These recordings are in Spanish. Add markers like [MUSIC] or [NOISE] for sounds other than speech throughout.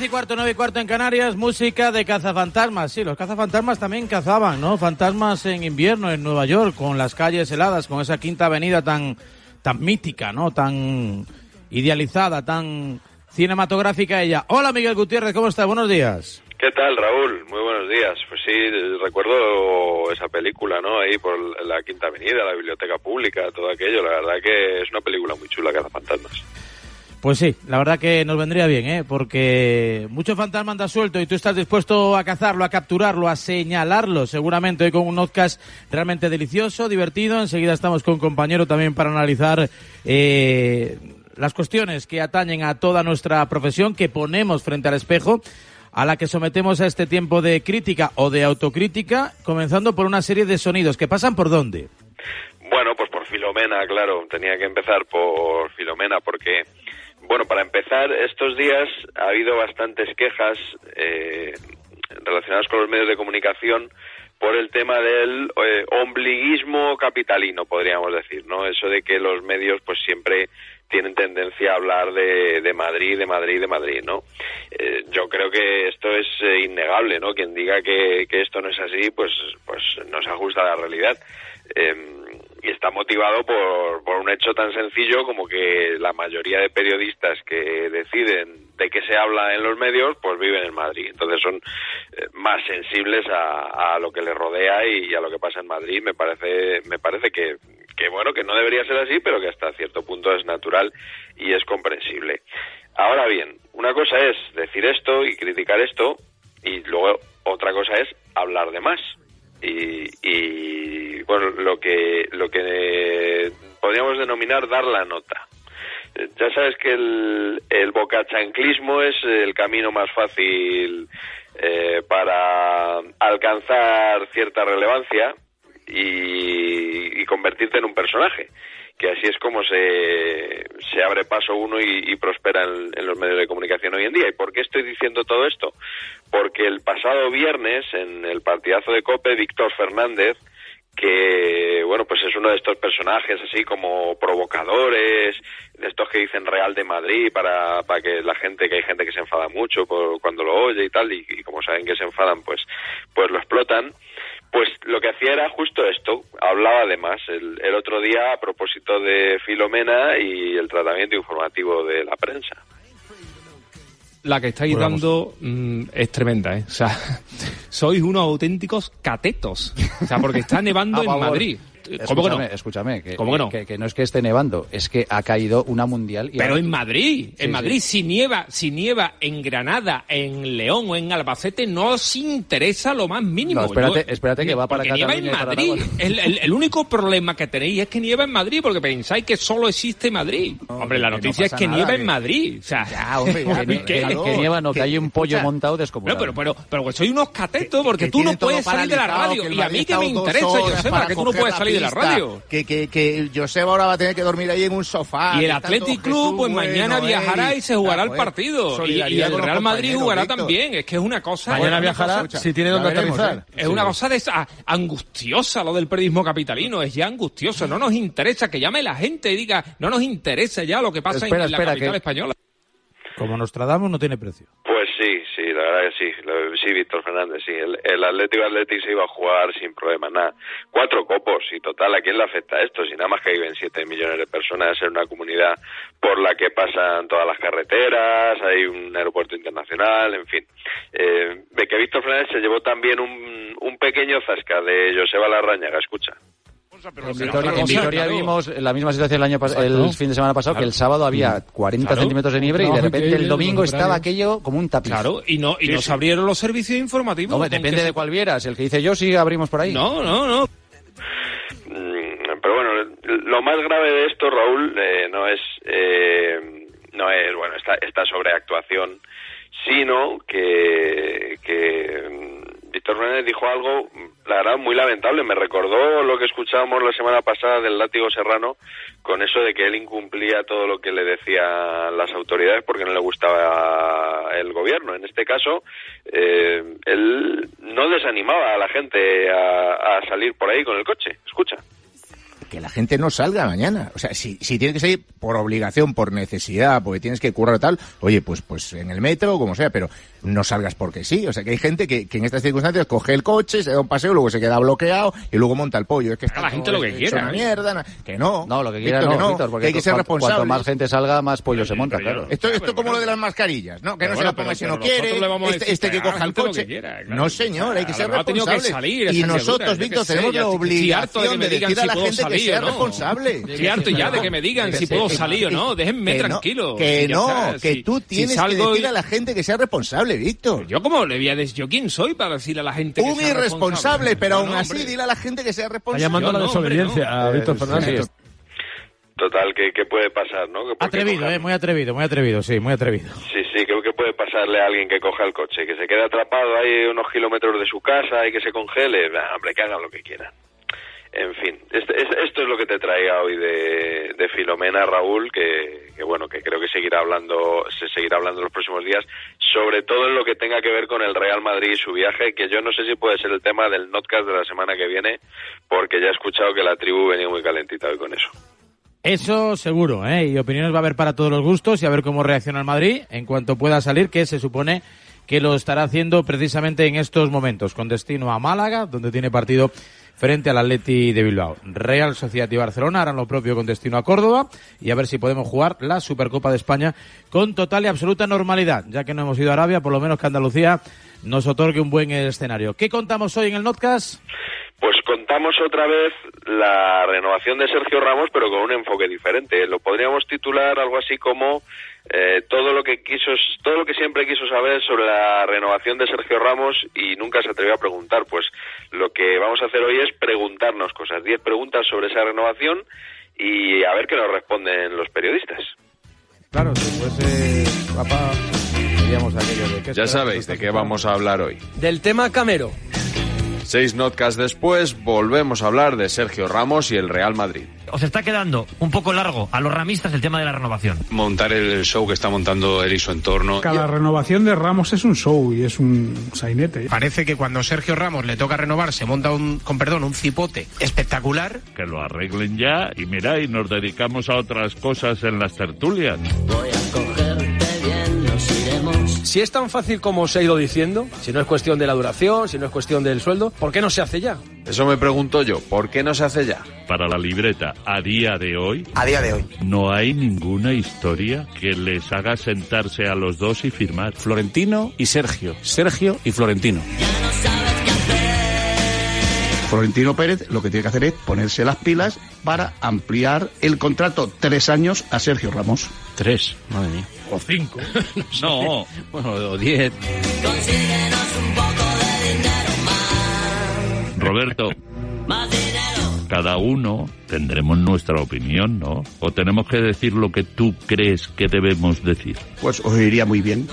10 y cuarto, 9 y cuarto en Canarias, música de cazafantasmas. Sí, los cazafantasmas también cazaban, ¿no? Fantasmas en invierno en Nueva York, con las calles heladas, con esa quinta avenida tan, tan mítica, ¿no? Tan idealizada, tan cinematográfica ella. Hola Miguel Gutiérrez, ¿cómo estás? Buenos días. ¿Qué tal, Raúl? Muy buenos días. Pues sí, recuerdo esa película, ¿no? Ahí por la Quinta Avenida, la Biblioteca Pública, todo aquello. La verdad que es una película muy chula, Cazafantasmas. Pues sí, la verdad que nos vendría bien, ¿eh? Porque mucho fantasma anda suelto y tú estás dispuesto a cazarlo, a capturarlo, a señalarlo, seguramente hoy con un podcast realmente delicioso, divertido. Enseguida estamos con un compañero también para analizar eh, las cuestiones que atañen a toda nuestra profesión que ponemos frente al espejo a la que sometemos a este tiempo de crítica o de autocrítica, comenzando por una serie de sonidos que pasan por dónde. Bueno, pues por Filomena, claro, tenía que empezar por Filomena porque bueno, para empezar, estos días ha habido bastantes quejas eh, relacionadas con los medios de comunicación por el tema del eh, ombliguismo capitalino, podríamos decir, ¿no? Eso de que los medios pues siempre tienen tendencia a hablar de, de Madrid, de Madrid, de Madrid, ¿no? Eh, yo creo que esto es innegable, ¿no? Quien diga que, que, esto no es así, pues, pues no se ajusta a la realidad. Eh, y está motivado por, por un hecho tan sencillo como que la mayoría de periodistas que deciden de qué se habla en los medios, pues viven en Madrid. Entonces son eh, más sensibles a, lo que les rodea y, a lo que pasa en Madrid. Me parece, me parece que, que, bueno, que no debería ser así, pero que hasta cierto punto es natural y es comprensible. Ahora bien, una cosa es decir esto y criticar esto, y luego otra cosa es hablar de más. Y, y bueno, lo que, lo que podríamos denominar dar la nota. Ya sabes que el, el bocachanclismo es el camino más fácil eh, para alcanzar cierta relevancia y, y, convertirte en un personaje que así es como se, se abre paso uno y, prospera en, en, los medios de comunicación hoy en día. ¿Y por qué estoy diciendo todo esto? Porque pasado viernes, en el partidazo de COPE, Víctor Fernández, que bueno pues es uno de estos personajes así como provocadores de estos que dicen Real de Madrid para, para que la gente que hay gente que se enfada mucho por, cuando lo oye y tal y, y como saben que se enfadan pues pues lo explotan. Pues lo que hacía era justo esto, hablaba además el, el otro día a propósito de Filomena y el tratamiento informativo de la prensa la que estáis pues dando mmm, es tremenda, ¿eh? O sea, [LAUGHS] sois unos auténticos catetos. O sea, porque está nevando [LAUGHS] en Madrid. ¿Cómo escúchame, que no? Escúchame, que, ¿Cómo que no? Que, que, no es que esté nevando, es que ha caído una mundial. Y Pero en Madrid, en sí, Madrid, sí. si nieva, si nieva en Granada, en León o en Albacete, no os interesa lo más mínimo. No, espérate, Yo, espérate que va para Cataluña. nieva en Madrid. El, el, el, único problema que tenéis es que nieva en Madrid, porque pensáis que solo existe Madrid. No, hombre, la noticia no es que nada, nieva en Madrid. O sea, ya, hombre, [LAUGHS] ya, que, nieva, no, que hay un pollo montado descomunal. pero, pero, pero, pero soy unos catetos, porque tú no puedes salir de la radio. Y a mí que me interesa, Joseba, que tú no puedes salir de la radio que, que, que Joseba ahora va a tener que dormir ahí en un sofá. Y el Athletic Club, pues mañana bueno, viajará y se jugará el partido. Y, y, el Real Madrid jugará Víctor. también. Es que es una cosa. Mañana viajará cosa, si tiene donde aterrizar. ¿eh? Es sí. una cosa de, ah, angustiosa lo del periodismo capitalino. Es ya angustioso. No nos interesa que llame la gente y diga, no nos interesa ya lo que pasa espera, en, en espera, la capital que... española. Como Nostradamus no tiene precio. Pues sí, sí, verdad sí. Sí, Víctor Fernández, sí. El, el Atlético Atlético se iba a jugar sin problema, nada. Cuatro copos y total, ¿a quién le afecta esto? Si nada más que viven siete millones de personas en una comunidad por la que pasan todas las carreteras, hay un aeropuerto internacional, en fin. Eh, que Víctor Fernández se llevó también un, un pequeño zasca de Joseba Larrañaga, escucha. En Vitoria, en Vitoria claro. vimos la misma situación el año el fin de semana pasado, claro. que el sábado había 40 claro. centímetros de nieve y de repente el domingo estaba aquello como un tapiz. Claro, y no y sí, nos sí. abrieron los servicios informativos. No, depende de cuál vieras. El que dice yo sí abrimos por ahí. No, no, no. Mm, pero bueno, lo más grave de esto, Raúl, eh, no es eh, no es bueno esta, esta sobreactuación, sino que que Víctor Fernández dijo algo, la verdad, muy lamentable. Me recordó lo que escuchábamos la semana pasada del látigo serrano, con eso de que él incumplía todo lo que le decían las autoridades porque no le gustaba el gobierno. En este caso, eh, él no desanimaba a la gente a, salir por ahí con el coche. Escucha. que la gente no salga mañana. O sea, si, si tiene que salir por obligación, por necesidad, porque tienes que currar tal, oye, pues, pues en el metro como sea, pero no salgas porque sí. O sea, que hay gente que, que en estas circunstancias coge el coche, se da un paseo, luego se queda bloqueado y luego monta el pollo. Es que está la gente lo que quiera. Una mierda, na- que no. No, lo que quiera Víctor, no, que Víctor, porque que hay que ser cuanto- responsable. cuanto más gente salga, más pollo se monta, claro. Esto, esto como lo de las mascarillas, ¿no? Que Pero no se la ponga pero- si pero no quiere, este, este que coja el coche. que quiera, claro. No, señor, hay que ser responsable. y nosotros, Víctor, tenemos ya la obligación me de digan decir a si la puedo gente que salir sea o no. responsable. Estoy harto ya de que me digan si puedo salir o no. Déjenme tranquilo. Que no, que tú tienes que salgo decir a la gente que sea responsable, Víctor. Yo cómo le voy a decir, yo quién soy para decirle a la gente que Un sea irresponsable, pero No, aún así hombre. dile a la gente que sea Está responsable. llamando a la Yo no, hombre, desobediencia no. a Víctor Fernández. sí, Total, ¿qué, qué puede pasar, no? Que Atrevido, eh, muy atrevido, muy atrevido, sí, muy atrevido. Sí, sí, creo que puede pasarle a alguien que coja el coche, que se quede atrapado ahí unos kilómetros de su casa y que se congele. Nah, hombre, que hagan lo que quieran. En fin, este- es- esto es lo que te traía hoy de, de Filomena, Raúl, que, que bueno, que creo que seguirá hablando, se seguirá hablando en los próximos días, sobre todo en lo que tenga que ver con el Real Madrid y su viaje, que yo no sé si puede ser el tema del notcast de la semana que viene, porque ya he escuchado que la tribu venía muy calentita hoy con eso. Eso seguro, ¿eh? Y opiniones va a haber para todos los gustos y a ver cómo reacciona el Madrid en cuanto pueda salir, que se supone que lo estará haciendo precisamente en estos momentos, con destino a Málaga, donde tiene partido frente al Atleti de Bilbao. Real Sociedad y Barcelona harán lo propio con destino a Córdoba y a ver si podemos jugar la Supercopa de España con total y absoluta normalidad, ya que no hemos ido a Arabia, por lo menos que Andalucía nos otorgue un buen escenario. ¿Qué contamos hoy en el Notcast? Pues contamos otra vez la renovación de Sergio Ramos, pero con un enfoque diferente. Lo podríamos titular algo así como eh, todo lo que quiso, todo lo que siempre quiso saber sobre la renovación de Sergio Ramos y nunca se atrevió a preguntar. Pues lo que vamos a hacer hoy es preguntarnos cosas, diez preguntas sobre esa renovación y a ver qué nos responden los periodistas. Claro, si fuese papá, diríamos aquello de que Ya sabéis de qué vamos a hablar hoy. Del tema Camero. Seis notcast después, volvemos a hablar de Sergio Ramos y el Real Madrid. Os está quedando un poco largo a los ramistas el tema de la renovación. montar el show que está montando él y su entorno. Cada renovación de Ramos es un show y es un sainete. Parece que cuando Sergio Ramos le toca renovar se monta un, con perdón, un cipote espectacular. Que lo arreglen ya y mira, y nos dedicamos a otras cosas en las tertulias. Si es tan fácil como os he ido diciendo, si no es cuestión de la duración, si no es cuestión del sueldo, ¿por qué no se hace ya? Eso me pregunto yo, ¿por qué no se hace ya? Para la libreta, a día de hoy, A día de hoy. no hay ninguna historia que les haga sentarse a los dos y firmar. Florentino y Sergio. Sergio y Florentino. Florentino Pérez lo que tiene que hacer es ponerse las pilas para ampliar el contrato tres años a Sergio Ramos. Tres. Madre mía. O cinco. [LAUGHS] no. Bueno, o diez. Roberto. Cada uno tendremos nuestra opinión, ¿no? O tenemos que decir lo que tú crees que debemos decir. Pues os iría muy bien.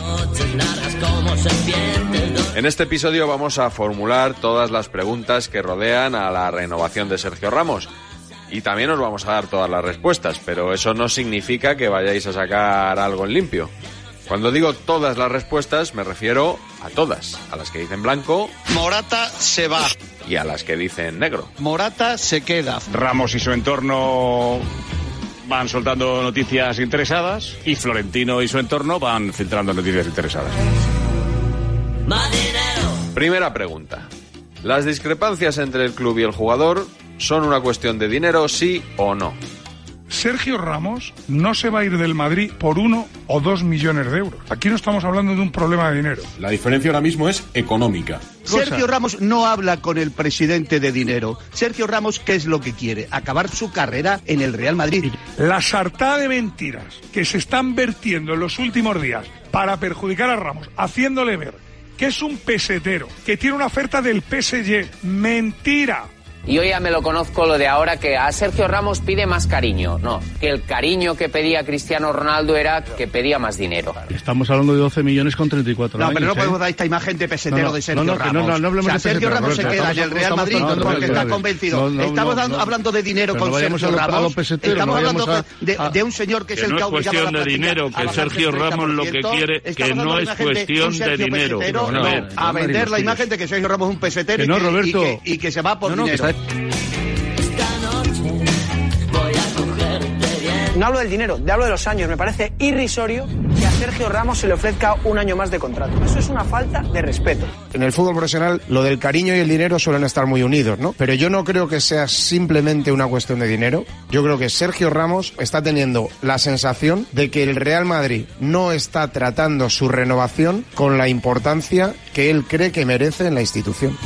En este episodio vamos a formular todas las preguntas que rodean a la renovación de Sergio Ramos. Y también os vamos a dar todas las respuestas, pero eso no significa que vayáis a sacar algo en limpio. Cuando digo todas las respuestas me refiero a todas, a las que dicen blanco Morata se va. y a las que dicen negro. Morata se queda. Ramos y su entorno van soltando noticias interesadas y Florentino y su entorno van filtrando noticias interesadas. Primera pregunta. ¿Las discrepancias entre el club y el jugador son una cuestión de dinero, sí o no? Sergio Ramos no se va a ir del Madrid por uno o dos millones de euros. Aquí no estamos hablando de un problema de dinero. La diferencia ahora mismo es económica. Sergio Ramos no habla con el presidente de dinero. Sergio Ramos, ¿qué es lo que quiere? Acabar su carrera en el Real Madrid. La sartada de mentiras que se están vertiendo en los últimos días para perjudicar a Ramos, haciéndole ver que es un pesetero, que tiene una oferta del PSG. Mentira. Y yo ya me lo conozco lo de ahora que a Sergio Ramos pide más cariño. No, que el cariño que pedía Cristiano Ronaldo era que pedía más dinero. Estamos hablando de 12 millones con 34 No, pero no podemos dar esta imagen de pesetero No, no, de Sergio no, no, no, Ramos. no, no hablemos o sea, de Sergio Ramos se queda en el Estamos- Real Madrid hablando porque de está convencido. No, no, estamos no, dando- no. hablando de dinero con no Sergio a lo- a lo Ramos. pesetero, estamos no hablando vayamos de, a- de un señor que, es que el no que es ha obligado cuestión a la de dinero, a que Sergio Ramos lo que 30%. quiere- que no es cuestión de dinero. no, a a no, vender la imagen de que Sergio Ramos es un pesetero y no, que- y Roberto. que- y que se va por No, no, dinero. No hablo del dinero, hablo de los años. Me parece irrisorio que a Sergio Ramos se le ofrezca un año más de contrato. Eso es una falta de respeto. En el fútbol profesional, lo del cariño y el dinero suelen estar muy unidos, ¿no? Pero yo no creo que sea simplemente una cuestión de dinero. Yo creo que Sergio Ramos está teniendo la sensación de que el Real Madrid no está tratando su renovación con la importancia que él cree que merece en la institución.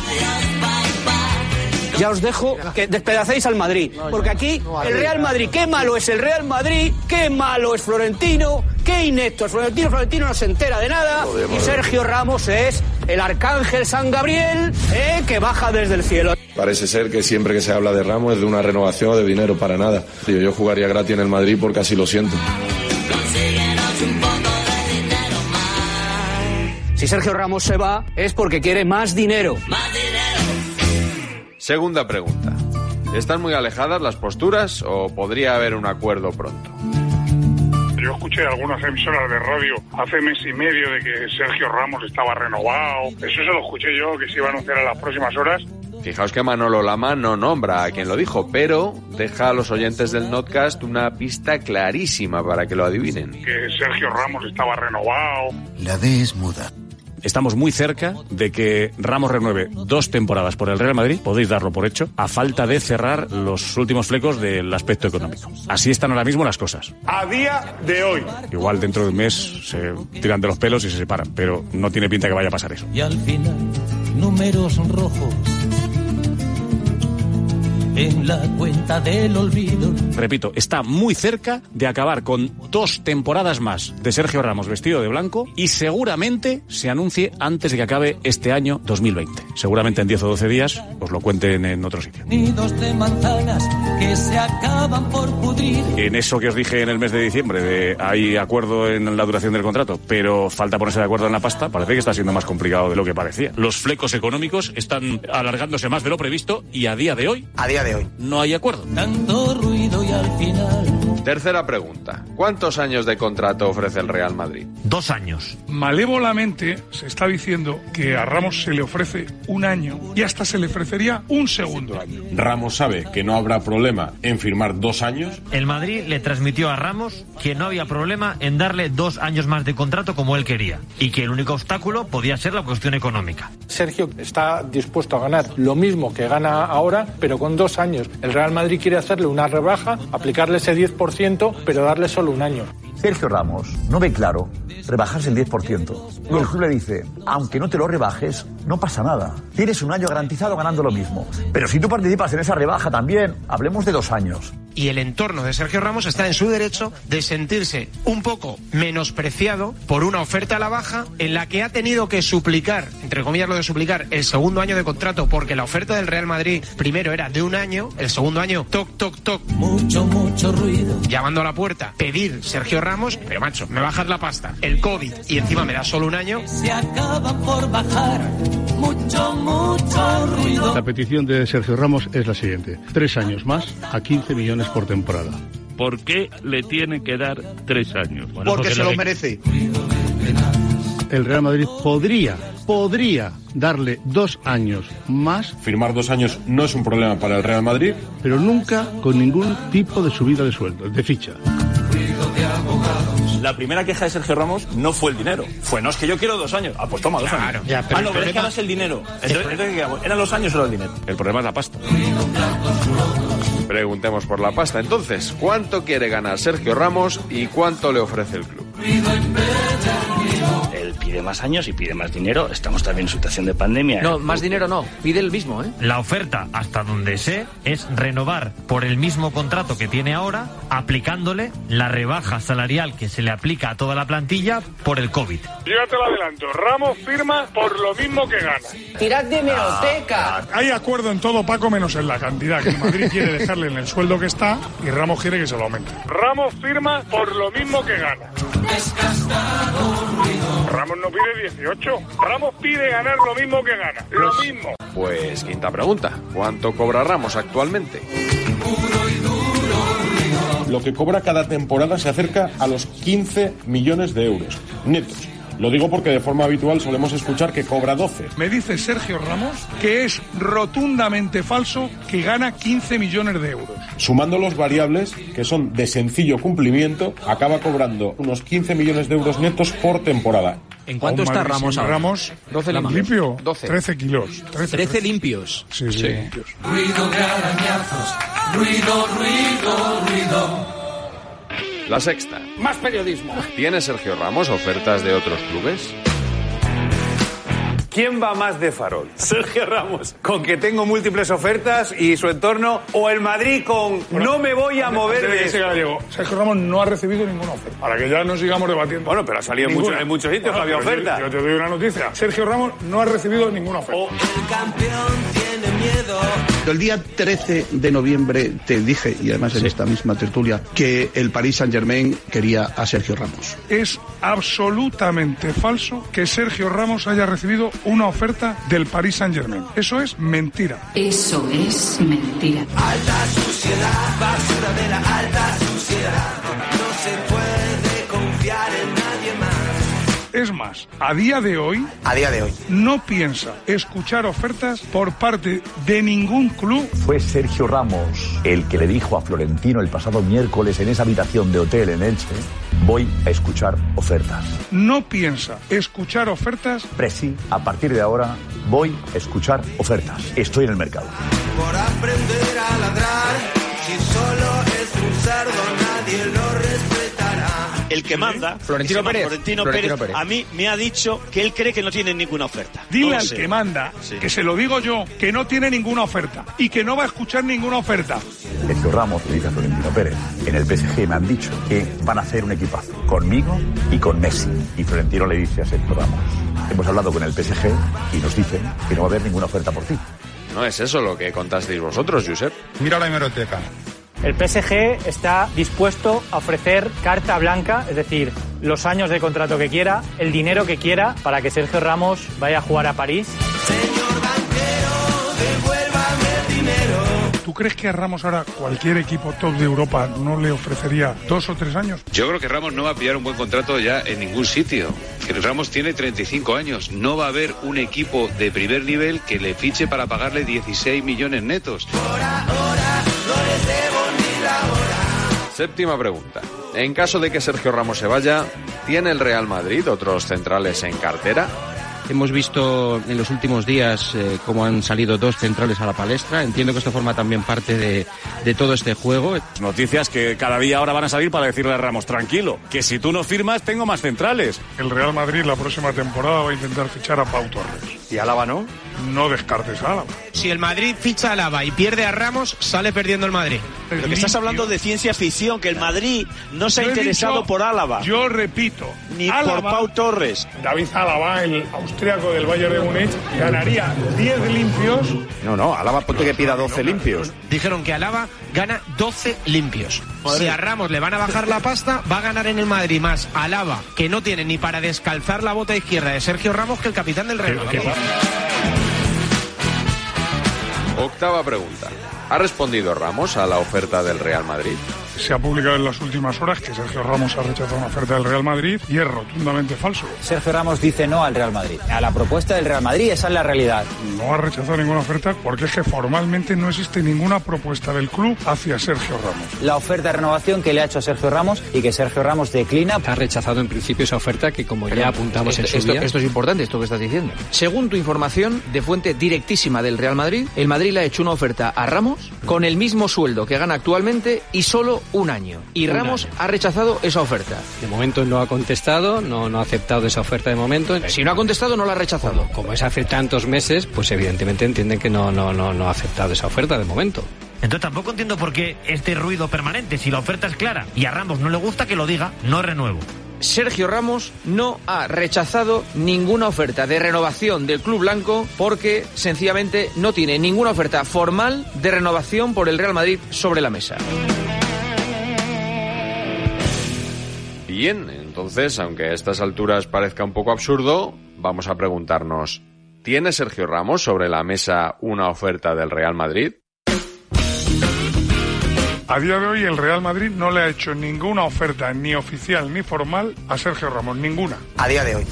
Ya os dejo que despedacéis al Madrid. Porque aquí el Real Madrid, qué malo es el Real Madrid, qué malo es Florentino, qué inepto es Florentino. Florentino no se entera de nada. Y Sergio Ramos es el arcángel San Gabriel eh, que baja desde el cielo. Parece ser que siempre que se habla de Ramos es de una renovación o de dinero para nada. Tío, yo jugaría gratis en el Madrid porque así lo siento. Si Sergio Ramos se va es porque quiere más dinero. Segunda pregunta. ¿Están muy alejadas las posturas o podría haber un acuerdo pronto? Yo escuché algunas emisoras de radio hace mes y medio de que Sergio Ramos estaba renovado. Eso se lo escuché yo, que se iba a anunciar en las próximas horas. Fijaos que Manolo Lama no nombra a quien lo dijo, pero deja a los oyentes del Notcast una pista clarísima para que lo adivinen. Que Sergio Ramos estaba renovado. La D es muda. Estamos muy cerca de que Ramos renueve dos temporadas por el Real Madrid, podéis darlo por hecho, a falta de cerrar los últimos flecos del aspecto económico. Así están ahora mismo las cosas. A día de hoy. Igual dentro de un mes se tiran de los pelos y se separan, pero no tiene pinta que vaya a pasar eso. Y al final, números rojos en la cuenta del olvido. Repito, está muy cerca de acabar con dos temporadas más de Sergio Ramos vestido de blanco y seguramente se anuncie antes de que acabe este año 2020. Seguramente en 10 o 12 días os lo cuenten en otro sitio. Nidos de manzanas que se acaban por pudrir. En eso que os dije en el mes de diciembre, de hay acuerdo en la duración del contrato, pero falta ponerse de acuerdo en la pasta, parece que está siendo más complicado de lo que parecía. Los flecos económicos están alargándose más de lo previsto y a día de hoy, A día de hoy. no hay acuerdo. Tanto ruido y al final. Tercera pregunta. ¿Cuántos años de contrato ofrece el Real Madrid? Dos años. Malévolamente se está diciendo que a Ramos se le ofrece un año y hasta se le ofrecería un segundo año. Ramos sabe que no habrá problema en firmar dos años. El Madrid le transmitió a Ramos que no había problema en darle dos años más de contrato como él quería y que el único obstáculo podía ser la cuestión económica. Sergio está dispuesto a ganar lo mismo que gana ahora, pero con dos años. El Real Madrid quiere hacerle una rebaja, aplicarle ese 10%, pero darle solo un año. Sergio Ramos no ve claro rebajarse el 10%. Y el club le dice, aunque no te lo rebajes, no pasa nada. Tienes un año garantizado ganando lo mismo. Pero si tú participas en esa rebaja también, hablemos de dos años. y el entorno de Sergio Ramos está en su derecho de sentirse un poco menospreciado por una oferta a la baja en la que ha tenido que suplicar, entre comillas lo de suplicar, el segundo año de contrato porque la oferta del Real Madrid primero era de un año, el segundo año toc, toc, toc, Mucho, mucho ruido. llamando a la puerta, pedir Sergio Ramos, pero macho, me bajas la pasta, el COVID y encima me das solo un año. Se acaban por bajar. Mucho, mucho ruido. La petición de Sergio Ramos es la siguiente. Tres años más a 15 millones por temporada. ¿Por qué le tiene que dar tres años? Porque se lo merece. El Real Madrid podría, podría darle dos años más. Firmar dos años no es un problema para el Real Madrid. Pero nunca con ningún tipo de subida de sueldo, de ficha. La primera queja de Sergio Ramos no fue el dinero. Fue, no, es que yo quiero dos años. Ah, pues toma, dos años. Ya, pero ah, no, pero es que ahora es el dinero. Entonces, entonces, ¿qué hago? ¿Eran los años o era el dinero? El problema es la pasta. Preguntemos por la pasta. Entonces, ¿cuánto quiere ganar Sergio Ramos y cuánto le ofrece el club? Él pide más años y pide más dinero. Estamos también en situación de pandemia. No, más dinero no. Pide el mismo, ¿eh? La oferta, hasta donde sé, es renovar por el mismo contrato que tiene ahora, aplicándole la rebaja salarial que se le aplica a toda la plantilla por el COVID. Yo ya te lo adelanto, Ramos firma por lo mismo que gana. Tirad de meroteca. Hay acuerdo en todo, Paco, menos en la cantidad, que Madrid quiere dejarle en el sueldo que está y Ramos quiere que se lo aumente. Ramos firma por lo mismo que gana. Ramos no pide 18. Ramos pide ganar lo mismo que gana. Lo mismo. Pues quinta pregunta. ¿Cuánto cobra Ramos actualmente? Lo que cobra cada temporada se acerca a los 15 millones de euros netos. Lo digo porque de forma habitual solemos escuchar que cobra 12. Me dice Sergio Ramos que es rotundamente falso que gana 15 millones de euros. Sumando los variables, que son de sencillo cumplimiento, acaba cobrando unos 15 millones de euros netos por temporada. ¿En cuánto está Ramos ahora? Ramos, 12 limpios. limpio, 12. 13 kilos. 13, 13 limpios. Sí, sí, Sí. limpios. Ruido de arañazos, ruido, ruido, ruido. La sexta. Más periodismo. ¿Tiene Sergio Ramos ofertas de otros clubes? ¿Quién va más de farol? Sergio Ramos, con que tengo múltiples ofertas y su entorno, o el Madrid con no me voy a mover de Sergio Ramos no ha recibido ninguna oferta. Para que ya no sigamos debatiendo. Bueno, pero ha salido en muchos- en muchos sitios que había yo- oferta. Yo, te doy una noticia. Sergio Ramos no ha recibido ninguna oferta. El campeón tiene miedo. El día 13 de noviembre te dije, y además en esta misma tertulia, que el Paris Saint Germain quería a Sergio Ramos. Es absolutamente falso que Sergio Ramos haya recibido una oferta del Paris Saint Germain. Eso es mentira. Eso es mentira. Alta suciedad, basura de la alta suciedad. Es más, a día de hoy, A día de hoy. no piensa escuchar ofertas por parte de ningún club. Fue Sergio Ramos el que le dijo a Florentino el pasado miércoles en esa habitación de hotel en Elche, voy a escuchar ofertas. No piensa escuchar ofertas. Presi, a partir de ahora voy a escuchar ofertas. Estoy en el mercado. Por aprender a ladrar. Si solo es un cerdo, nadie lo. El que manda, Florentino que Pérez. Florentino, Florentino Pérez, Pérez. a mí me ha dicho que él cree que no tiene ninguna oferta. Dile No al sé. que manda, Sí. que se lo digo yo, que no tiene ninguna oferta y que no va a escuchar ninguna oferta. Sergio Ramos le dice a Florentino Pérez, en el PSG me han dicho que van a hacer un equipazo, conmigo y con Messi. Y Florentino le dice a Sergio Ramos, hemos hablado con el PSG y nos dicen que no va a haber ninguna oferta por ti. No es eso lo que contasteis vosotros, Josep. Mira la hemeroteca. El PSG está dispuesto a ofrecer carta blanca, es decir, los años de contrato que quiera, el dinero que quiera, para que Sergio Ramos vaya a jugar a París. Señor banquero, devuélvame el dinero. ¿Tú crees que a Ramos ahora cualquier equipo top de Europa no le ofrecería dos o tres años? Yo creo que Ramos no va a pillar un buen contrato ya en ningún sitio. Que Ramos tiene 35 años. No va a haber un equipo de primer nivel que le fiche para pagarle 16 millones netos. Séptima pregunta. En caso de que Sergio Ramos se vaya, ¿tiene el Real Madrid otros centrales en cartera? Hemos visto en los últimos días eh, cómo han salido dos centrales a la palestra. Entiendo que esto forma también parte de, de todo este juego. Noticias que cada día ahora van a salir para decirle a Ramos, tranquilo, que si tú no firmas tengo más centrales. El Real Madrid la próxima temporada va a intentar fichar a Pau Torres. ¿Y Álava no? No descartes a Álava. Si el Madrid ficha a Lava y pierde a Ramos, sale perdiendo el Madrid. Pero que estás hablando de ciencia ficción, que el Madrid no se ha Yo interesado dicho- por Álava. Yo repito, Ni por Álava- Pau Torres. David Álava, el austríaco del Bayern de Múnich, ganaría 10 limpios. No, no, Álava ponte que pida 12 limpios. Dijeron que Alaba gana 12 limpios. Si a Ramos le van a bajar la pasta, va a ganar en el Madrid más Alaba, que no tiene ni para descalzar la bota izquierda de Sergio Ramos, que el capitán del Real Madrid. Octava pregunta. ¿Ha respondido Ramos a la oferta del Real Madrid? Se ha publicado en las últimas horas que Sergio Ramos ha rechazado una oferta del Real Madrid y es rotundamente falso. Sergio Ramos dice no al Real Madrid. A la propuesta del Real Madrid, esa es la realidad. No ha rechazado ninguna oferta porque es que formalmente no existe ninguna propuesta del club hacia Sergio Ramos. La oferta de renovación que le ha hecho a Sergio Ramos y que Sergio Ramos declina. Ha rechazado en principio esa oferta que, como ya apuntamos en su esto- día... esto es importante, esto que estás diciendo. Según tu información de fuente directísima del Real Madrid, el Madrid le ha hecho una oferta a Ramos con el mismo sueldo que gana actualmente y solo un año. Y Un Ramos año. ha rechazado esa oferta. De momento no ha contestado, no, no ha aceptado esa oferta de momento. Si no ha contestado, no la ha rechazado. Como es hace tantos meses, pues evidentemente entienden que no, no, no, no ha aceptado esa oferta de momento. Entonces tampoco entiendo por qué este ruido permanente. Si la oferta es clara y a Ramos no le gusta que lo diga, no renuevo. Sergio Ramos no ha rechazado ninguna oferta de renovación del Club Blanco porque sencillamente no tiene ninguna oferta formal de renovación por el Real Madrid sobre la mesa. Bien, entonces, aunque a estas alturas parezca un poco absurdo, vamos a preguntarnos, ¿tiene Sergio Ramos sobre la mesa una oferta del Real Madrid? A día de hoy el Real Madrid no le ha hecho ninguna oferta, ni oficial ni formal, a Sergio Ramos, ninguna. A día de hoy.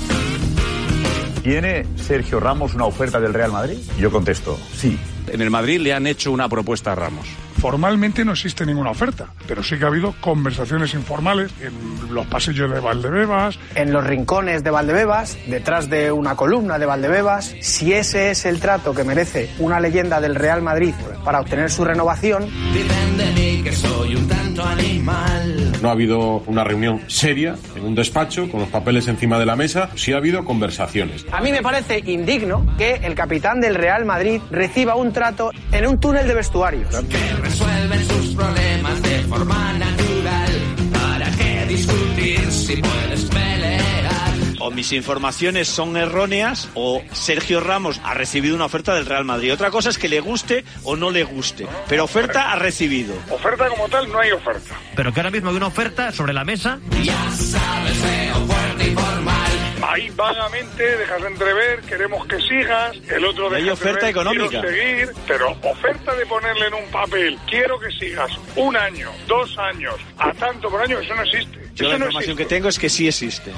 ¿Tiene Sergio Ramos una oferta del Real Madrid? Yo contesto, sí. En el Madrid le han hecho una propuesta a Ramos. Formalmente no existe ninguna oferta, pero sí que ha habido conversaciones informales en los pasillos de Valdebebas. En los rincones de Valdebebas, detrás de una columna de Valdebebas, si ese es el trato que merece una leyenda del Real Madrid para obtener su renovación. Dicen de mí que soy un tanto animal. No ha habido una reunión seria en un despacho con los papeles encima de la mesa, sí ha habido conversaciones. A mí me parece indigno que el capitán del Real Madrid reciba un trato en un túnel de vestuarios. Resuelven sus problemas de forma natural. ¿Para qué discutir si puedes pelear? O mis informaciones son erróneas o Sergio Ramos ha recibido una oferta del Real Madrid. Otra cosa es que le guste o no le guste. Pero oferta ha recibido. Oferta como tal no hay oferta. Pero que ahora mismo hay una oferta sobre la mesa. Ya sabes, Ahí vagamente dejas entrever, queremos que sigas, el otro Y hay deja oferta entrever, económica. quiero seguir, pero oferta de ponerle en un papel, quiero que sigas un año, dos años, a tanto por año, eso no existe. Yo Eso la no información que tengo es que sí existe.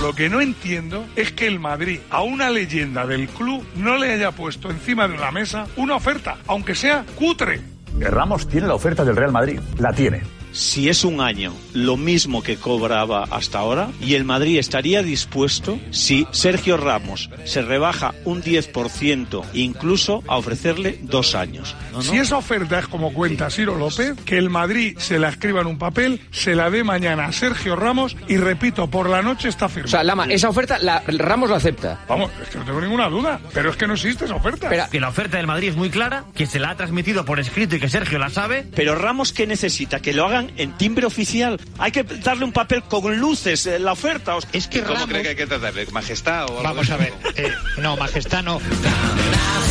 Lo que no entiendo es que el Madrid a una leyenda del club no le haya puesto encima de una mesa una oferta, aunque sea cutre. Ramos tiene la oferta del Real Madrid. La tiene. Si es un año lo mismo que cobraba hasta ahora, y el Madrid estaría dispuesto, si Sergio Ramos se rebaja un 10%, incluso a ofrecerle dos años. ¿No, no? Si esa oferta es como cuenta Ciro López, que el Madrid se la escriba en un papel, se la dé mañana a Sergio Ramos y repito, por la noche está firmada. O sea, Lama, esa oferta la, Ramos la acepta. Vamos, es que no tengo ninguna duda, pero es que no existe esa oferta. que la oferta del Madrid es muy clara, que se la ha transmitido por escrito y que Sergio la sabe. Pero Ramos, ¿qué necesita? Que lo hagan en timbre oficial. Hay que darle un papel con luces, eh, la oferta. Es que ¿Cómo cree que hay que tratarle? ¿Majestad o algo Vamos a ver. eh, no, majestad no.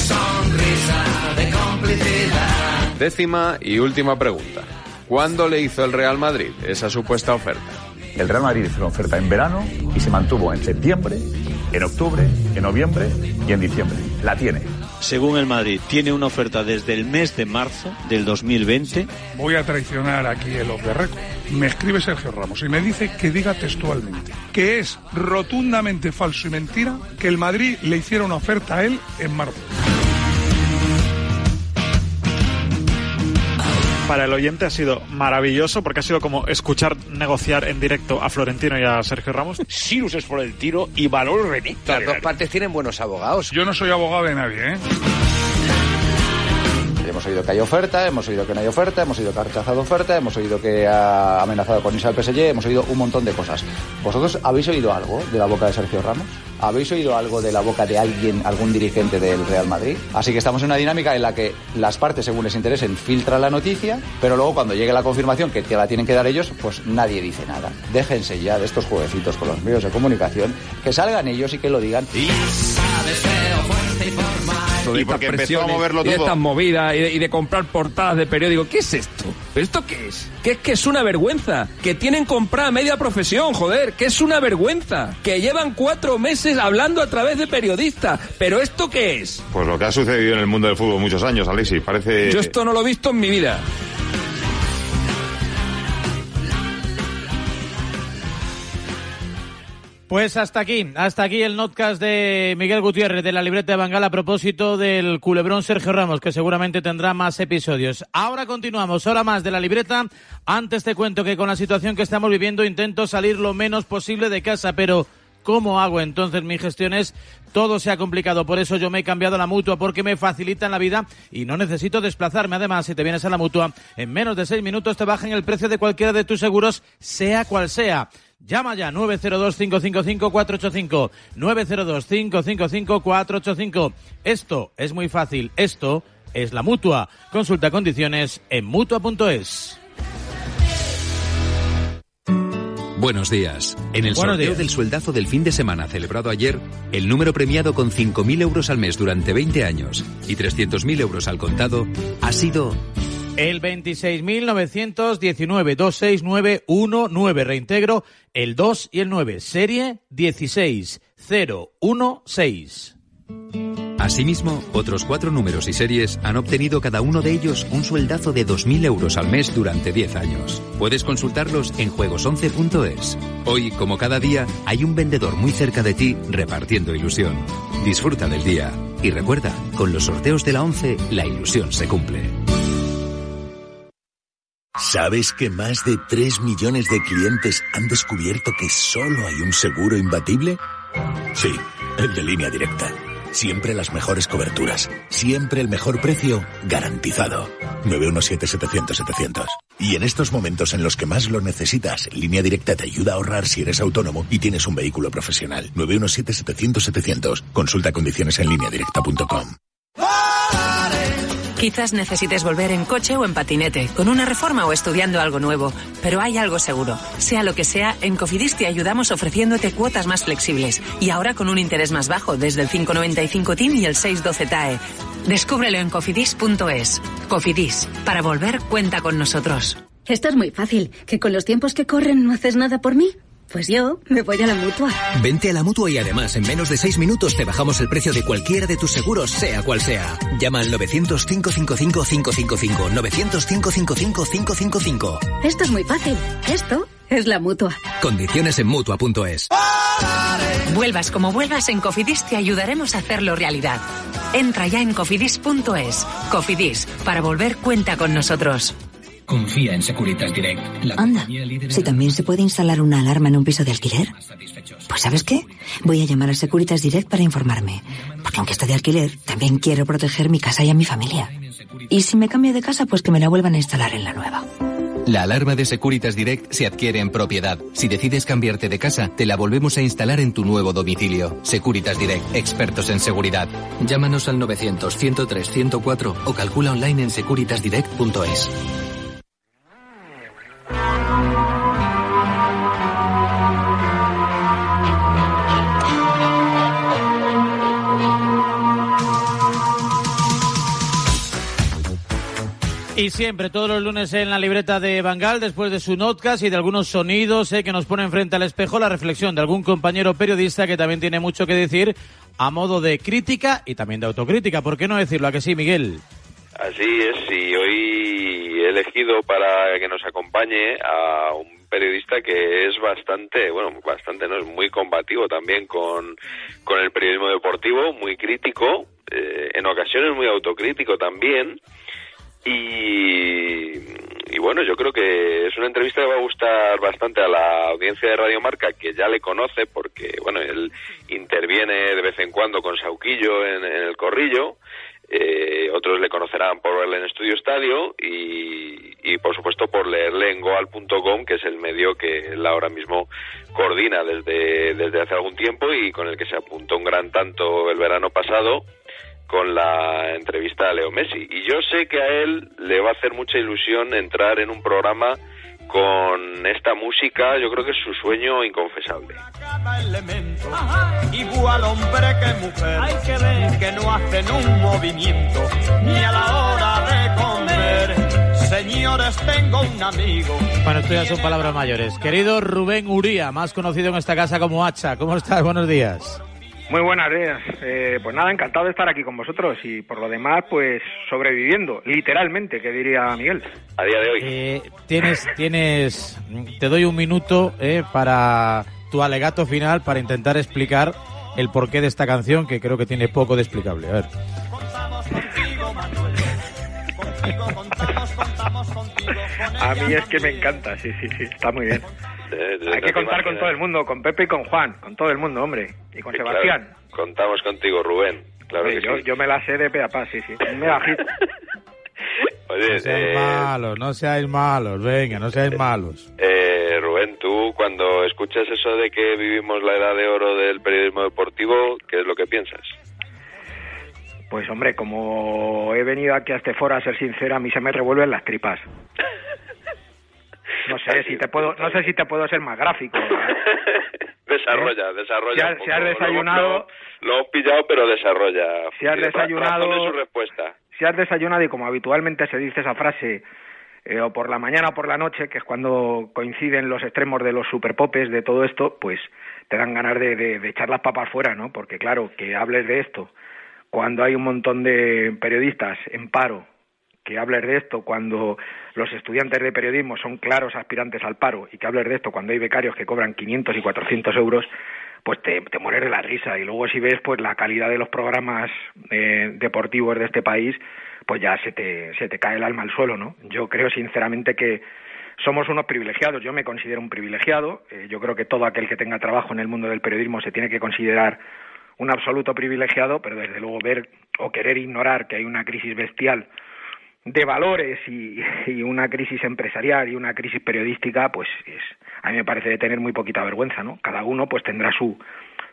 Sonrisa de complicidad. Décima y última pregunta. ¿Cuándo le hizo el Real Madrid esa supuesta oferta? El Real Madrid hizo una oferta en verano y se mantuvo en septiembre, en octubre, en noviembre y en diciembre. La tiene. Según el Madrid, tiene una oferta desde el mes de marzo del 2020. Voy a traicionar aquí el off the record. Me escribe Sergio Ramos y me dice que diga textualmente que es rotundamente falso y mentira que el Madrid le hiciera una oferta a él en marzo. Para el oyente ha sido maravilloso porque ha sido como escuchar negociar en directo a Florentino y a Sergio Ramos. Sirus es por el tiro y valor remita. Las dos partes tienen buenos abogados. Yo no soy abogado de nadie, ¿eh? Hemos oído que hay oferta, hemos oído que no hay oferta, hemos oído que ha rechazado oferta, hemos oído que ha amenazado con irse al PSG, hemos oído un montón de cosas. ¿Vosotros habéis oído algo de la boca de Sergio Ramos? ¿Habéis oído algo de la boca de alguien, algún dirigente del Real Madrid? Así que estamos en una dinámica en la que las partes, según les interesen, filtran la noticia, pero luego cuando llegue la confirmación que la tienen que dar ellos, pues nadie dice nada. Déjense ya de estos jueguecitos con los medios de comunicación, que salgan ellos y que lo digan. Feo, fuerte y. Y porque a moverlo y de estas movidas y de, y de comprar portadas de periódico. ¿Qué es esto? ¿Pero esto qué es? Que es que es una vergüenza. Que tienen comprada media profesión, joder. Que es una vergüenza. Que llevan cuatro meses hablando a través de periodistas. ¿Pero esto qué es? Pues lo que ha sucedido en el mundo del fútbol muchos años, Alexis. Parece. Yo esto no lo he visto en mi vida. Pues hasta aquí, hasta aquí el notcast de Miguel Gutiérrez de la libreta de Bangal a propósito del culebrón Sergio Ramos, que seguramente tendrá más episodios. Ahora continuamos, ahora más de la libreta. Antes te cuento que con la situación que estamos viviendo intento salir lo menos posible de casa, pero ¿cómo hago entonces mis gestiones? Todo se ha complicado, por eso yo me he cambiado a la mutua porque me facilitan la vida y no necesito desplazarme. Además, si te vienes a la mutua, en menos de seis minutos te bajan el precio de cualquiera de tus seguros, sea cual sea. Llama ya 902-555-485. 902-555-485. Esto es muy fácil. Esto es la mutua. Consulta condiciones en mutua.es. Buenos días. En el Buenos sorteo días. del sueldazo del fin de semana celebrado ayer, el número premiado con 5.000 euros al mes durante 20 años y 300.000 euros al contado ha sido El 26.919, 26919, reintegro el 2 y el 9, serie 16016. Asimismo, otros cuatro números y series han obtenido cada uno de ellos un sueldazo de 2.000 euros al mes durante 10 años. Puedes consultarlos en juegos11.es. Hoy, como cada día, hay un vendedor muy cerca de ti repartiendo ilusión. Disfruta del día. Y recuerda, con los sorteos de la 11, la ilusión se cumple. ¿Sabes que más de 3 millones de clientes han descubierto que solo hay un seguro imbatible? Sí, el de línea directa. Siempre las mejores coberturas. Siempre el mejor precio garantizado. 917-700-700. Y en estos momentos en los que más lo necesitas, Línea Directa te ayuda a ahorrar si eres autónomo y tienes un vehículo profesional. 917-700-700. Consulta condiciones en lineadirecta.com. Quizás necesites volver en coche o en patinete, con una reforma o estudiando algo nuevo, pero hay algo seguro. Sea lo que sea, en Cofidis te ayudamos ofreciéndote cuotas más flexibles y ahora con un interés más bajo desde el 595 TIN y el 612 TAE. Descúbrelo en cofidis.es. Cofidis, para volver cuenta con nosotros. Esto es muy fácil. ¿Que con los tiempos que corren no haces nada por mí? Pues yo me voy a la mutua. Vente a la mutua y además en menos de seis minutos te bajamos el precio de cualquiera de tus seguros, sea cual sea. Llama al 900-555-555. 900-555-555. Esto es muy fácil. Esto es la mutua. Condiciones en mutua.es. Vuelvas como vuelvas, en Cofidis te ayudaremos a hacerlo realidad. Entra ya en cofidis.es. Cofidis, para volver cuenta con nosotros. Confía en Securitas Direct. La Anda, si también se puede instalar una alarma en un piso de alquiler. Pues ¿sabes qué? Voy a llamar a Securitas Direct para informarme. Porque aunque esté de alquiler, también quiero proteger mi casa y a mi familia. Y si me cambio de casa, pues que me la vuelvan a instalar en la nueva. La alarma de Securitas Direct se adquiere en propiedad. Si decides cambiarte de casa, te la volvemos a instalar en tu nuevo domicilio. Securitas Direct, expertos en seguridad. Llámanos al 900 103 104 o calcula online en securitasdirect.es. Y siempre, todos los lunes en la libreta de Bangal, después de su notcast y de algunos sonidos eh, que nos ponen frente al espejo, la reflexión de algún compañero periodista que también tiene mucho que decir a modo de crítica y también de autocrítica. ¿Por qué no decirlo? ¿A que sí, Miguel? Así es, y hoy he elegido para que nos acompañe a un periodista que es bastante, bueno, bastante, no es muy combativo también con, con el periodismo deportivo, muy crítico, eh, en ocasiones muy autocrítico también. Y, bueno, yo creo que es una entrevista que va a gustar bastante a la audiencia de Radio Marca, que ya le conoce, porque bueno, él interviene de vez en cuando con Sauquillo en, el corrillo. Eh, otros le conocerán por verle en Estudio Estadio y, y, por supuesto por leerle en goal.com, que es el medio que él ahora mismo coordina desde, desde hace algún tiempo y con el que se apuntó un gran tanto el verano pasado con la entrevista a Leo Messi. Y yo sé que a él le va a hacer mucha ilusión entrar en un programa con esta música, yo creo que es su sueño inconfesable. Igual hombre que mujer, hay que ver que no hacen un movimiento ni a la hora de comer. Señores, tengo un amigo. Bueno, esto ya son palabras mayores. Querido Rubén Uría, más conocido en esta casa como Hacha, ¿cómo estás? Buenos días. Muy buenas días. Eh, pues nada, encantado de estar aquí con vosotros y por lo demás, pues sobreviviendo, literalmente, que diría Miguel. A día de hoy. Eh, tienes, tienes, te doy un minuto eh, para tu alegato final para intentar explicar el porqué de esta canción que creo que tiene poco de explicable. A ver. A mí es que me encanta, sí, sí, sí, está muy bien. Hay que contar con todo el mundo, con Pepe y con Juan, con todo el mundo, hombre, y con Sí, Sebastián. claro. contamos contigo, Rubén. Claro que yo, sí. yo me la sé de pe a pa, sí, sí. [LAUGHS] Oye, No seáis eh, malos, no seáis malos, venga, no seáis malos. eh, Rubén, tú cuando escuchas eso de que vivimos la edad de oro del periodismo deportivo, ¿qué es lo que piensas? Pues hombre, como he venido aquí a este foro a ser sincero, a mí se me revuelven las tripas. No [LAUGHS] sé si te puedo, no sé si te puedo ser más gráfico. [LAUGHS] Desarrolla, desarrolla. Si has- un poco. si has desayunado- Lo, hemos pillado, pero desarrolla. Si has desayunado- su respuesta. Si has desayunado y como habitualmente se dice esa frase, eh, o por la mañana o por la noche, que es cuando coinciden los extremos de los superpopes de todo esto, pues te dan ganas de, de- de echar las papas fuera, ¿no? Porque claro, que hables de esto cuando hay un montón de periodistas en paro que hables de esto cuando los estudiantes de periodismo son claros aspirantes al paro y que hables de esto cuando hay becarios que cobran 500 y 400 euros, pues te, te mueres de la risa. Y luego si ves pues la calidad de los programas eh, deportivos de este país, pues ya se te, se te cae el alma al suelo, ¿no? Yo creo sinceramente que somos unos privilegiados. Yo me considero un privilegiado. Eh, yo creo que todo aquel que tenga trabajo en el mundo del periodismo se tiene que considerar un absoluto privilegiado, pero desde luego ver o querer ignorar que hay una crisis bestial de valores y, una crisis empresarial y una crisis periodística, pues es, a mí me parece de tener muy poquita vergüenza, ¿no? Cada uno pues tendrá su,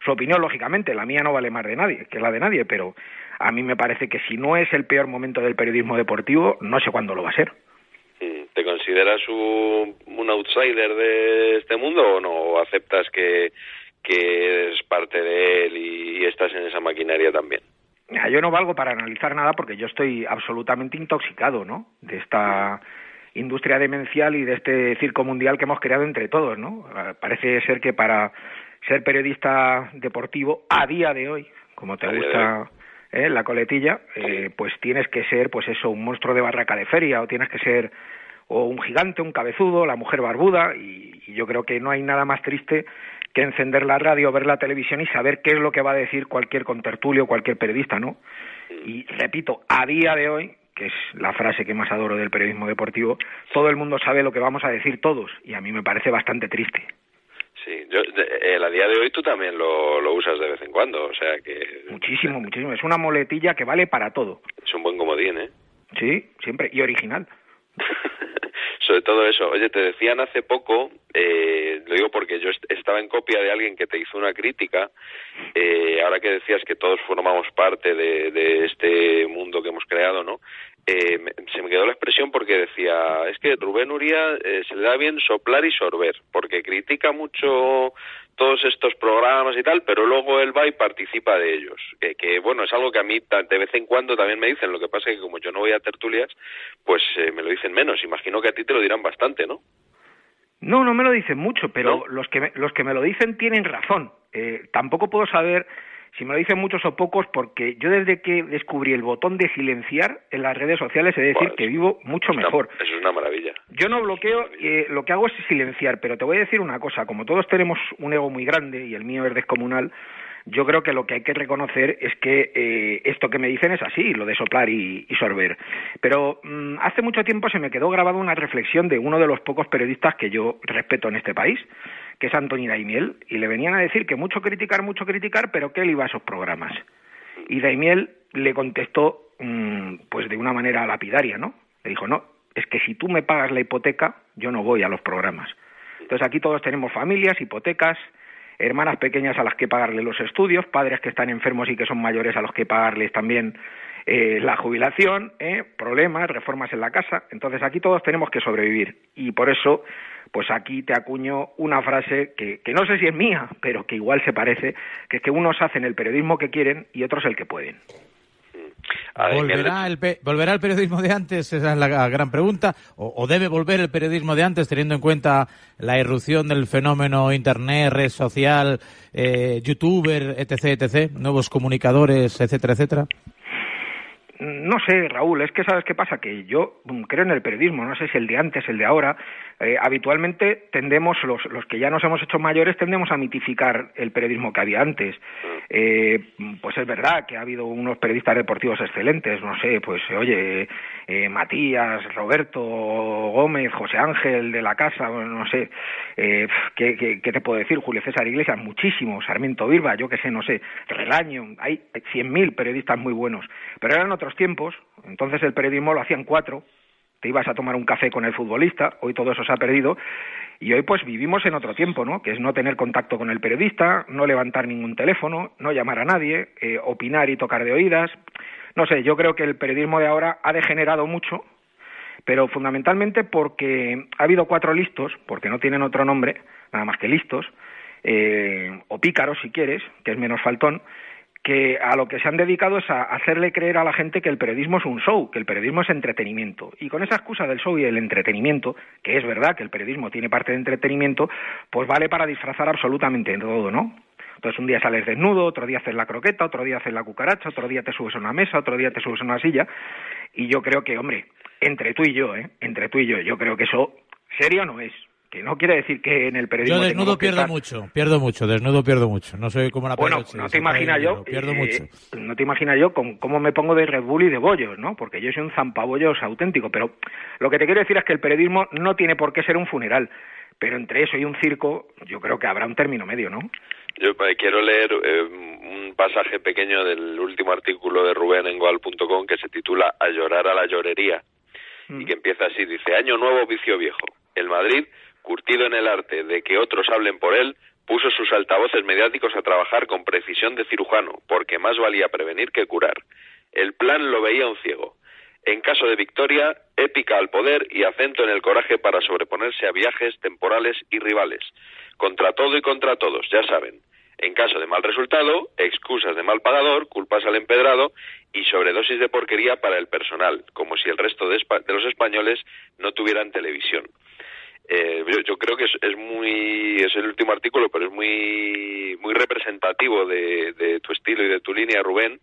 su opinión, lógicamente, la mía no vale más de nadie que la de nadie, pero a mí me parece que si no es el peor momento del periodismo deportivo, no sé cuándo lo va a ser. ¿Te consideras un, outsider de este mundo o no? ¿O aceptas que, que eres parte de él y estás en esa maquinaria también? Yo no valgo para analizar nada porque yo estoy absolutamente intoxicado, ¿no? De esta industria demencial y de este circo mundial que hemos creado entre todos, ¿no? Parece ser que para ser periodista deportivo a día de hoy, como te gusta ¿eh? la coletilla, eh, pues tienes que ser, pues eso, un monstruo de barraca de feria o tienes que ser o un gigante, un cabezudo, la mujer barbuda y, y yo creo que no hay nada más triste que encender la radio, ver la televisión y saber qué es lo que va a decir cualquier contertulio, cualquier periodista, ¿no? Y repito, a día de hoy, que es la frase que más adoro del periodismo deportivo, todo el mundo sabe lo que vamos a decir todos y a mí me parece bastante triste. Sí, yo, el a día de hoy tú también lo, lo usas de vez en cuando, o sea que... Muchísimo, muchísimo. Es una moletilla que vale para todo. Es un buen comodín, ¿eh? Sí, siempre. Y original. Sobre todo eso. Oye, te decían hace poco, eh, lo digo porque yo estaba en copia de alguien que te hizo una crítica, eh, ahora que decías que todos formamos parte de, este mundo que hemos creado, ¿no? Eh, se me quedó la expresión porque decía, es que Rubén Uría eh, se le da bien soplar y sorber, porque critica mucho todos estos programas y tal, pero luego él va y participa de ellos. Que, bueno, es algo que a mí de vez en cuando también me dicen. Lo que pasa es que como yo no voy a tertulias, pues eh, me lo dicen menos. Imagino que a ti te lo dirán bastante, ¿no? No, no me lo dicen mucho, pero los que me, los que me lo dicen tienen razón. Eh, tampoco puedo saber si me lo dicen muchos o pocos, porque yo desde que descubrí el botón de silenciar en las redes sociales, he de decir que vivo mucho mejor. Eso es una maravilla. Yo no bloqueo, eh, lo que hago es silenciar, pero te voy a decir una cosa, como todos tenemos un ego muy grande y el mío es descomunal, yo creo que lo que hay que reconocer es que eh, esto que me dicen es así, lo de soplar y, sorber. Pero mm, hace mucho tiempo se me quedó grabada una reflexión de uno de los pocos periodistas que yo respeto en este país, que es Antonio Daimiel, y le venían a decir que mucho criticar, mucho criticar, pero que él iba a esos programas. Y Daimiel le contestó, mm, pues de una manera lapidaria, ¿no? Le dijo, no, es que si tú me pagas la hipoteca, yo no voy a los programas. Entonces aquí todos tenemos familias, hipotecas, hermanas pequeñas a las que pagarle los estudios, padres que están enfermos y que son mayores a los que pagarles también eh, la jubilación, eh, problemas, reformas en la casa. Entonces aquí todos tenemos que sobrevivir y por eso, pues aquí te acuño una frase que, que no sé si es mía, pero que igual se parece, que es que unos hacen el periodismo que quieren y otros el que pueden. ¿Volverá el, ¿Volverá el periodismo de antes? Esa es la gran pregunta. ¿O, debe volver el periodismo de antes teniendo en cuenta la irrupción del fenómeno Internet, red social, eh, youtuber, etc., etc., nuevos comunicadores, etcétera, etcétera? No sé, Raúl, es que sabes qué pasa, que yo creo en el periodismo, no sé si el de antes, el de ahora, eh, habitualmente tendemos, los, los que ya nos hemos hecho mayores, tendemos a mitificar el periodismo que había antes. Eh, pues es verdad que ha habido unos periodistas deportivos excelentes, no sé, pues oye, eh, Matías, Roberto, Gómez, José Ángel de la Casa, no sé, eh, ¿qué, qué, qué te puedo decir? Julio César Iglesias, muchísimos, Sarmiento Virba, yo qué sé, no sé, Relaño, hay 100.000 periodistas muy buenos, pero eran otros tiempos, entonces el periodismo lo hacían cuatro, te ibas a tomar un café con el futbolista, hoy todo eso se ha perdido, y hoy pues vivimos en otro tiempo, ¿no? Que es no tener contacto con el periodista, no levantar ningún teléfono, no llamar a nadie, eh, opinar y tocar de oídas. No sé, yo creo que el periodismo de ahora ha degenerado mucho, pero fundamentalmente porque ha habido cuatro listos, porque no tienen otro nombre, nada más que listos, eh, o pícaros si quieres, que es menos faltón, que a lo que se han dedicado es a hacerle creer a la gente que el periodismo es un show, que el periodismo es entretenimiento. Y con esa excusa del show y el entretenimiento, que es verdad que el periodismo tiene parte de entretenimiento, pues vale para disfrazar absolutamente todo, ¿no? Entonces un día sales desnudo, otro día haces la croqueta, otro día haces la cucaracha, otro día te subes a una mesa, otro día te subes a una silla. Y yo creo que, hombre, entre tú y yo, ¿eh? Entre tú y yo, yo creo que eso serio no es. Que no quiere decir que en el periodismo... Yo desnudo pierdo estar- mucho, pierdo mucho, desnudo pierdo mucho. No soy como la Bueno, no te imaginas yo, Pierdo eh, mucho. no te imaginas yo con cómo me pongo de Red Bull y de bollos, ¿no? Porque yo soy un zampabollos auténtico, pero lo que te quiero decir es que el periodismo no tiene por qué ser un funeral, pero entre eso y un circo, yo creo que habrá un término medio, ¿no? Yo eh, quiero leer eh, un pasaje pequeño del último artículo de Rubén en Goal.com que se titula A llorar a la llorería y que empieza así, dice, Año nuevo, vicio viejo. El Madrid, curtido en el arte de que otros hablen por él, puso sus altavoces mediáticos a trabajar con precisión de cirujano, porque más valía prevenir que curar. El plan lo veía un ciego. En caso de victoria, épica al poder y acento en el coraje para sobreponerse a viajes temporales y rivales. Contra todo y contra todos, ya saben. En caso de mal resultado, excusas de mal pagador, culpas al empedrado y sobredosis de porquería para el personal, como si el resto de, de los españoles no tuvieran televisión. Eh, yo, yo creo que es, es muy es el último artículo pero es muy muy representativo de, de tu estilo y de tu línea Rubén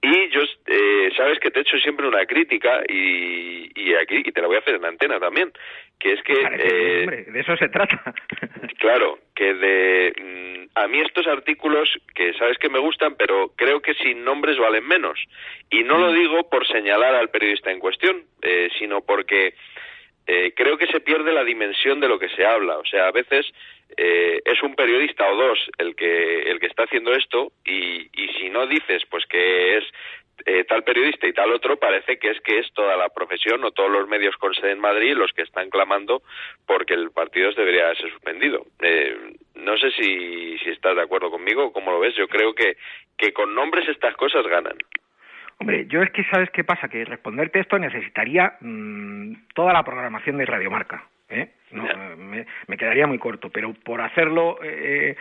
y yo eh, sabes que te he hecho siempre una crítica y, y aquí y te la voy a hacer en la antena también que es que eh, hombre, de eso se trata. [LAUGHS] Claro, que de mm, a mí estos artículos que sabes que me gustan, pero creo que sin nombres valen menos. Y no lo digo por señalar al periodista en cuestión, eh, sino porque eh, creo que se pierde la dimensión de lo que se habla. O sea, a veces eh, es un periodista o dos el que el que está haciendo esto y, y si no dices pues que es eh, tal periodista y tal otro, parece que es que es toda la profesión o todos los medios con sede en Madrid los que están clamando porque el partido debería ser suspendido. Eh, no sé si, si estás de acuerdo conmigo o cómo lo ves. Yo creo que, que con nombres estas cosas ganan. Hombre, yo es que sabes qué pasa, que responderte esto necesitaría mm, toda la programación de Radiomarca. ¿eh? No, eh, me, me quedaría muy corto, pero por hacerlo eh,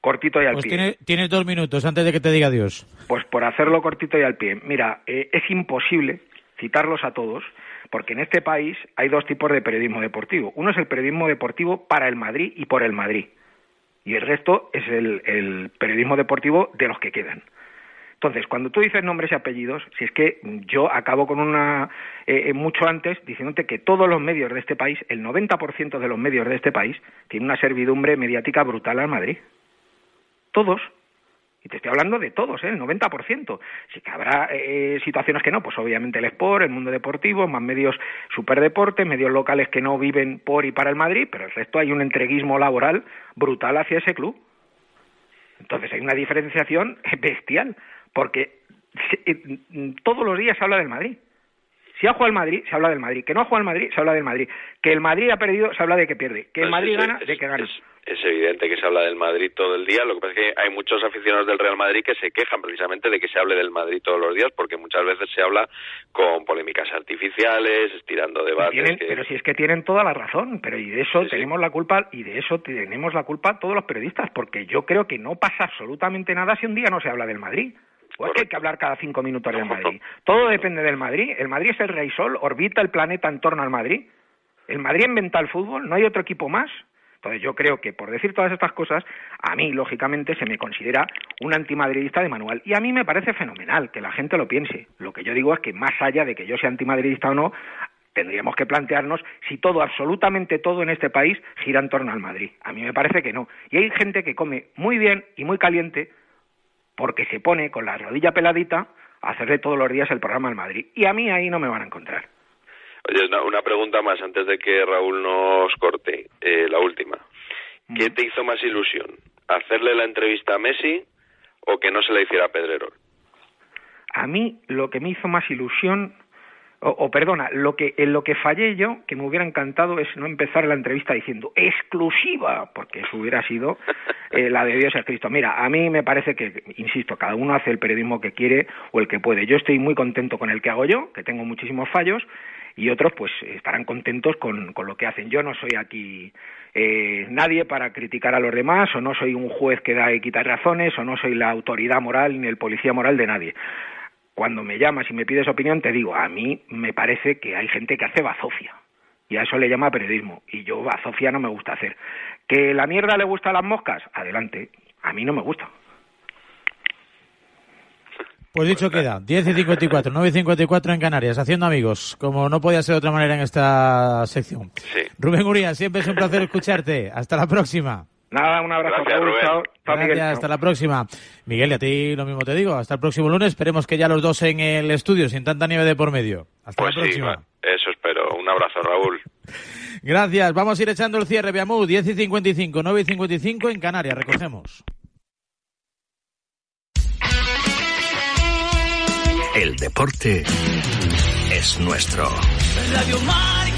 cortito y al Pues pie. tiene- tienes dos minutos antes de que te diga adiós. Pues por hacerlo cortito y al pie. Mira, eh, es imposible citarlos a todos, porque en este país hay dos tipos de periodismo deportivo. Uno es el periodismo deportivo para el Madrid y por el Madrid. Y el resto es el, el periodismo deportivo de los que quedan. Entonces, cuando tú dices nombres y apellidos, si es que yo acabo con una eh, eh, mucho antes diciéndote que todos los medios de este país, el 90% de los medios de este país, tiene una servidumbre mediática brutal al Madrid. Todos. Y te estoy hablando de todos, ¿eh? el 90%. Sí que habrá eh, situaciones que no, pues obviamente el Sport, el mundo deportivo, más medios superdeporte, medios locales que no viven por y para el Madrid, pero el resto hay un entreguismo laboral brutal hacia ese club. Entonces hay una diferenciación [LAUGHS] bestial, porque eh, todos los días se habla del Madrid. Si ha jugado el Madrid, se habla del Madrid. Que no ha jugado el Madrid, se habla del Madrid. Que el Madrid ha perdido, se habla de que pierde. Que el Madrid gana, de que gana. Es evidente que se habla del Madrid todo el día. Lo que pasa es que hay muchos aficionados del Real Madrid que se quejan precisamente de que se hable del Madrid todos los días, porque muchas veces se habla con polémicas artificiales, estirando debates. Tienen- que- pero si es que tienen toda la razón, pero y de eso tenemos la culpa y de eso tenemos la culpa todos los periodistas, porque yo creo que no pasa absolutamente nada si un día no se habla del Madrid. O es que hay que hablar cada cinco minutos del Madrid. Todo depende del Madrid. El Madrid es el rey sol, orbita el planeta en torno al Madrid. El Madrid inventa el fútbol, no hay otro equipo más. Entonces yo creo que por decir todas estas cosas, a mí lógicamente se me considera un antimadridista de manual. Y a mí me parece fenomenal que la gente lo piense. Lo que yo digo es que más allá de que yo sea antimadridista o no, tendríamos que plantearnos si todo, absolutamente todo en este país gira en torno al Madrid. A mí me parece que no. Y hay gente que come muy bien y muy caliente porque se pone con la rodilla peladita a hacerle todos los días el programa al Madrid. Y a mí ahí no me van a encontrar. Oye, una, pregunta más antes de que Raúl nos corte. Eh, la última. ¿Qué te hizo más ilusión? ¿Hacerle la entrevista a Messi o que no se la hiciera a Pedrerol? A mí lo que me hizo más ilusión, o, o perdona, lo que, en lo que fallé yo, que me hubiera encantado es no empezar la entrevista diciendo exclusiva, porque eso hubiera sido [LAUGHS] eh, la de Dios es Cristo. Mira, a mí me parece que, insisto, cada uno hace el periodismo que quiere o el que puede. Yo estoy muy contento con el que hago yo, que tengo muchísimos fallos, y otros pues estarán contentos con, con lo que hacen. Yo no soy aquí eh, nadie para criticar a los demás, o no soy un juez que da y quita razones, o no soy la autoridad moral ni el policía moral de nadie cuando me llamas y me pides opinión, te digo, a mí me parece que hay gente que hace bazofia. Y a eso le llama periodismo. Y yo bazofia no me gusta hacer. ¿Que la mierda le gusta a las moscas? Adelante. A mí no me gusta. Pues dicho queda, 10 y 54, 9 y 54 en Canarias, haciendo amigos, como no podía ser de otra manera en esta sección. Rubén Uría, siempre es un placer escucharte. Hasta la próxima. Nada, un abrazo. Gracias, Raúl. Rubén. Chao. Chao, Miguel. Gracias, hasta la próxima. Miguel, y a ti lo mismo te digo. Hasta el próximo lunes. Esperemos que ya los dos en el estudio, sin tanta nieve de por medio. Hasta Pues la sí, próxima. va, eso espero. Un abrazo, Raúl. [LAUGHS] Gracias. Vamos a ir echando el cierre, Beamú. 10 y 55, 9 y 55 en Canarias. Recogemos. El deporte es nuestro. Radio Marca.